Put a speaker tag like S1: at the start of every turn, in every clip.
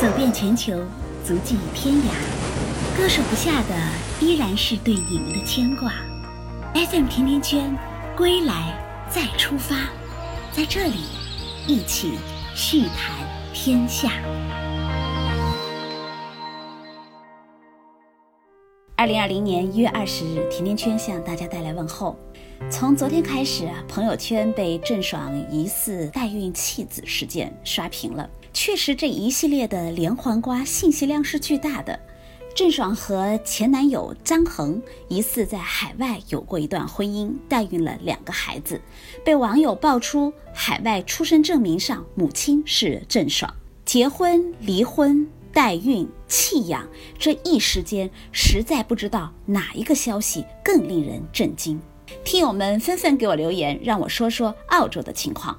S1: 走遍全球，足迹天涯，割舍不下的依然是对你们的牵挂。FM 甜甜圈，归来再出发，在这里一起叙谈天下。二零二零年一月二十日，甜甜圈向大家带来问候。从昨天开始，朋友圈被郑爽疑似代孕弃子事件刷屏了。确实，这一系列的连环瓜信息量是巨大的。郑爽和前男友张恒疑似在海外有过一段婚姻，代孕了两个孩子，被网友爆出海外出生证明上母亲是郑爽。结婚、离婚、代孕、弃养，这一时间实在不知道哪一个消息更令人震惊。听友们纷纷给我留言，让我说说澳洲的情况。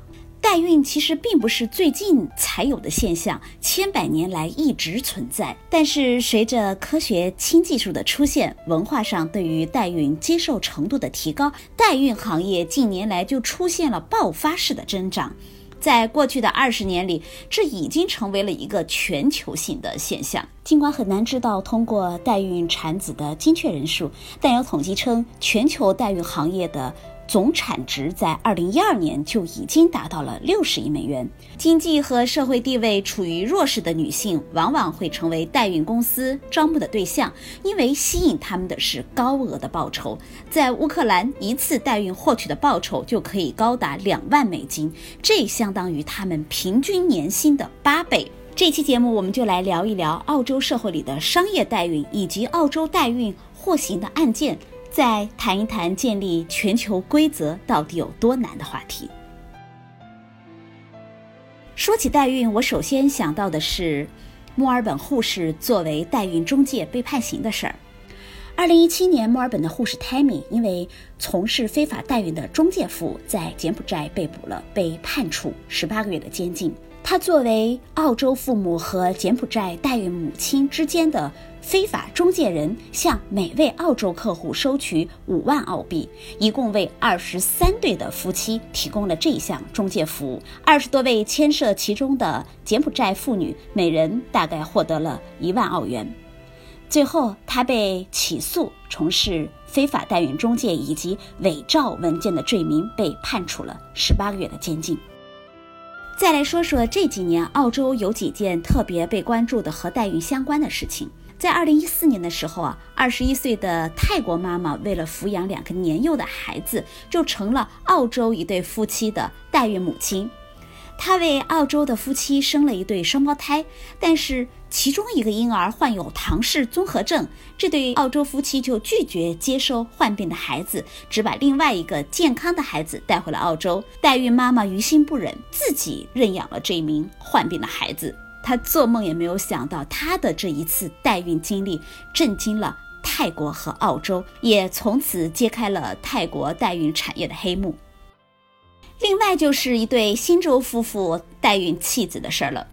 S1: 代孕其实并不是最近才有的现象，千百年来一直存在。但是随着科学新技术的出现，文化上对于代孕接受程度的提高，代孕行业近年来就出现了爆发式的增长。在过去的二十年里，这已经成为了一个全球性的现象。尽管很难知道通过代孕产子的精确人数，但有统计称，全球代孕行业的。总产值在二零一二年就已经达到了六十亿美元。经济和社会地位处于弱势的女性，往往会成为代孕公司招募的对象，因为吸引他们的是高额的报酬。在乌克兰，一次代孕获取的报酬就可以高达两万美金，这相当于他们平均年薪的八倍。这期节目，我们就来聊一聊澳洲社会里的商业代孕，以及澳洲代孕获刑的案件。再谈一谈建立全球规则到底有多难的话题。说起代孕，我首先想到的是墨尔本护士作为代孕中介被判刑的事儿。二零一七年，墨尔本的护士 Tammy 因为从事非法代孕的中介服务，在柬埔寨被捕了，被判处十八个月的监禁。他作为澳洲父母和柬埔寨代孕母亲之间的非法中介人，向每位澳洲客户收取五万澳币，一共为二十三对的夫妻提供了这项中介服务。二十多位牵涉其中的柬埔寨妇女，每人大概获得了一万澳元。最后，他被起诉从事非法代孕中介以及伪造文件的罪名，被判处了十八个月的监禁。再来说说这几年澳洲有几件特别被关注的和代孕相关的事情。在二零一四年的时候啊，二十一岁的泰国妈妈为了抚养两个年幼的孩子，就成了澳洲一对夫妻的代孕母亲。她为澳洲的夫妻生了一对双胞胎，但是其中一个婴儿患有唐氏综合症，这对澳洲夫妻就拒绝接收患病的孩子，只把另外一个健康的孩子带回了澳洲。代孕妈妈于心不忍，自己认养了这名患病的孩子。她做梦也没有想到，她的这一次代孕经历震惊了泰国和澳洲，也从此揭开了泰国代孕产业的黑幕。另外就是一对新州夫妇代孕弃子的事儿了。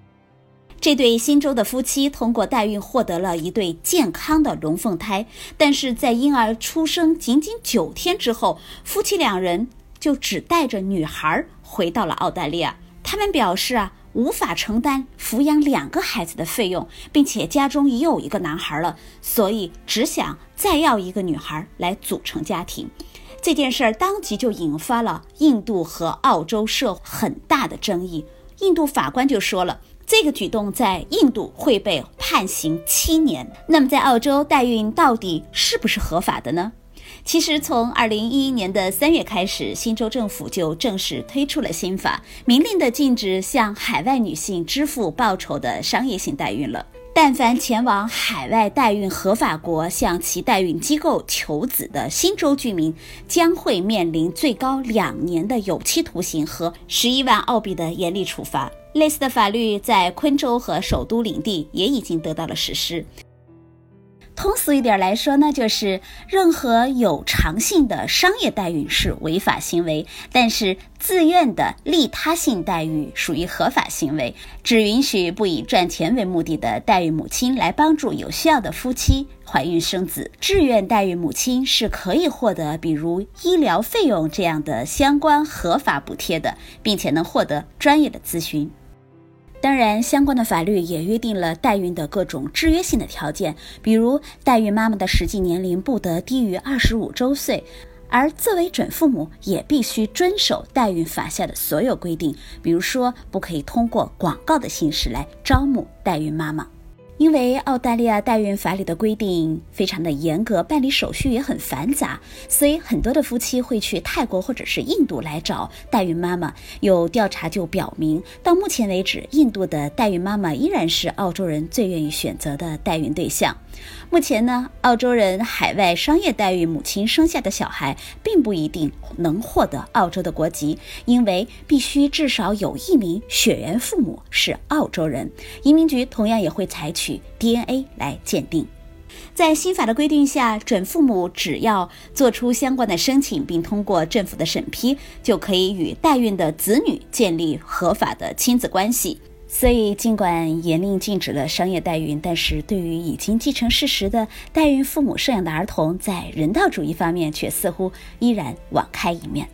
S1: 这对新州的夫妻通过代孕获得了一对健康的龙凤胎，但是在婴儿出生仅仅九天之后，夫妻两人就只带着女孩回到了澳大利亚。他们表示啊，无法承担抚养两个孩子的费用，并且家中已有一个男孩了，所以只想再要一个女孩来组成家庭。这件事儿当即就引发了印度和澳洲社很大的争议。印度法官就说了，这个举动在印度会被判刑七年。那么在澳洲代孕到底是不是合法的呢？其实从二零一一年的三月开始，新州政府就正式推出了新法，明令的禁止向海外女性支付报酬的商业性代孕了。但凡前往海外代孕合法国向其代孕机构求子的新州居民，将会面临最高两年的有期徒刑和十一万澳币的严厉处罚。类似的法律在昆州和首都领地也已经得到了实施。通俗一点来说呢，就是任何有偿性的商业代孕是违法行为，但是自愿的利他性代孕属于合法行为。只允许不以赚钱为目的的代孕母亲来帮助有需要的夫妻怀孕生子。志愿代孕母亲是可以获得比如医疗费用这样的相关合法补贴的，并且能获得专业的咨询。当然，相关的法律也约定了代孕的各种制约性的条件，比如代孕妈妈的实际年龄不得低于二十五周岁，而作为准父母也必须遵守代孕法下的所有规定，比如说不可以通过广告的形式来招募代孕妈妈。因为澳大利亚代孕法里的规定非常的严格，办理手续也很繁杂，所以很多的夫妻会去泰国或者是印度来找代孕妈妈。有调查就表明，到目前为止，印度的代孕妈妈依然是澳洲人最愿意选择的代孕对象。目前呢，澳洲人海外商业代孕母亲生下的小孩，并不一定能获得澳洲的国籍，因为必须至少有一名血缘父母是澳洲人。移民局同样也会采取。DNA 来鉴定，在新法的规定下，准父母只要做出相关的申请，并通过政府的审批，就可以与代孕的子女建立合法的亲子关系。所以，尽管严令禁止了商业代孕，但是对于已经既成事实的代孕父母摄养的儿童，在人道主义方面却似乎依然网开一面。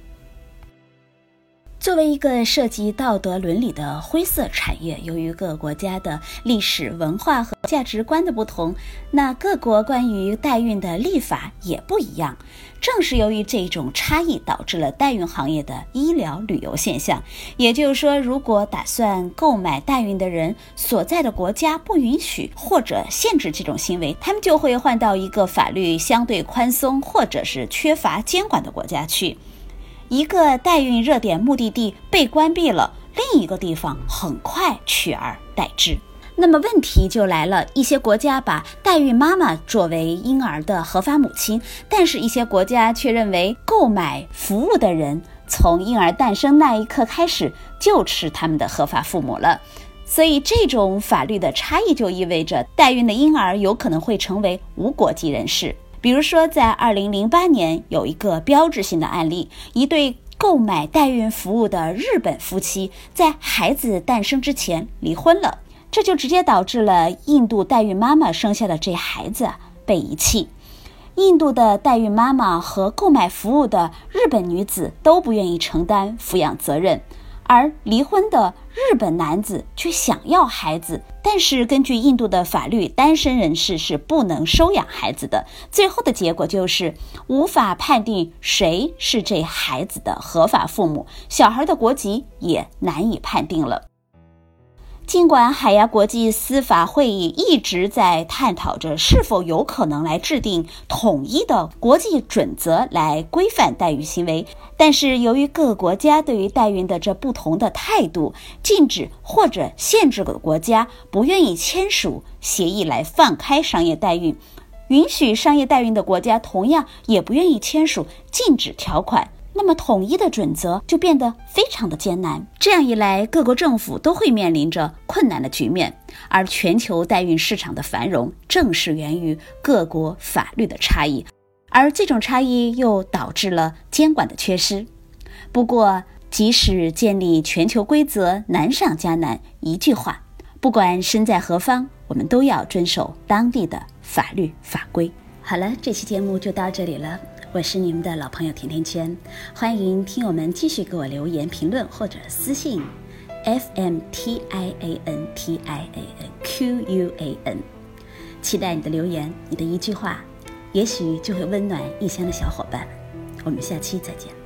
S1: 作为一个涉及道德伦理的灰色产业，由于各国家的历史文化和价值观的不同，那各国关于代孕的立法也不一样。正是由于这种差异，导致了代孕行业的医疗旅游现象。也就是说，如果打算购买代孕的人所在的国家不允许或者限制这种行为，他们就会换到一个法律相对宽松或者是缺乏监管的国家去。一个代孕热点目的地被关闭了，另一个地方很快取而代之。那么问题就来了，一些国家把代孕妈妈作为婴儿的合法母亲，但是一些国家却认为购买服务的人从婴儿诞生那一刻开始就是他们的合法父母了。所以这种法律的差异就意味着代孕的婴儿有可能会成为无国籍人士。比如说，在二零零八年有一个标志性的案例：一对购买代孕服务的日本夫妻在孩子诞生之前离婚了，这就直接导致了印度代孕妈妈生下的这孩子被遗弃。印度的代孕妈妈和购买服务的日本女子都不愿意承担抚养责任。而离婚的日本男子却想要孩子，但是根据印度的法律，单身人士是不能收养孩子的。最后的结果就是无法判定谁是这孩子的合法父母，小孩的国籍也难以判定了。尽管海牙国际司法会议一直在探讨着是否有可能来制定统一的国际准则来规范代孕行为，但是由于各个国家对于代孕的这不同的态度，禁止或者限制的国家不愿意签署协议来放开商业代孕，允许商业代孕的国家同样也不愿意签署禁止条款。那么，统一的准则就变得非常的艰难。这样一来，各国政府都会面临着困难的局面。而全球代孕市场的繁荣，正是源于各国法律的差异，而这种差异又导致了监管的缺失。不过，即使建立全球规则难上加难，一句话，不管身在何方，我们都要遵守当地的法律法规。好了，这期节目就到这里了。我是你们的老朋友甜甜圈，欢迎听友们继续给我留言评论或者私信，f m t i a n t i a n q u a n，期待你的留言，你的一句话，也许就会温暖异乡的小伙伴。我们下期再见。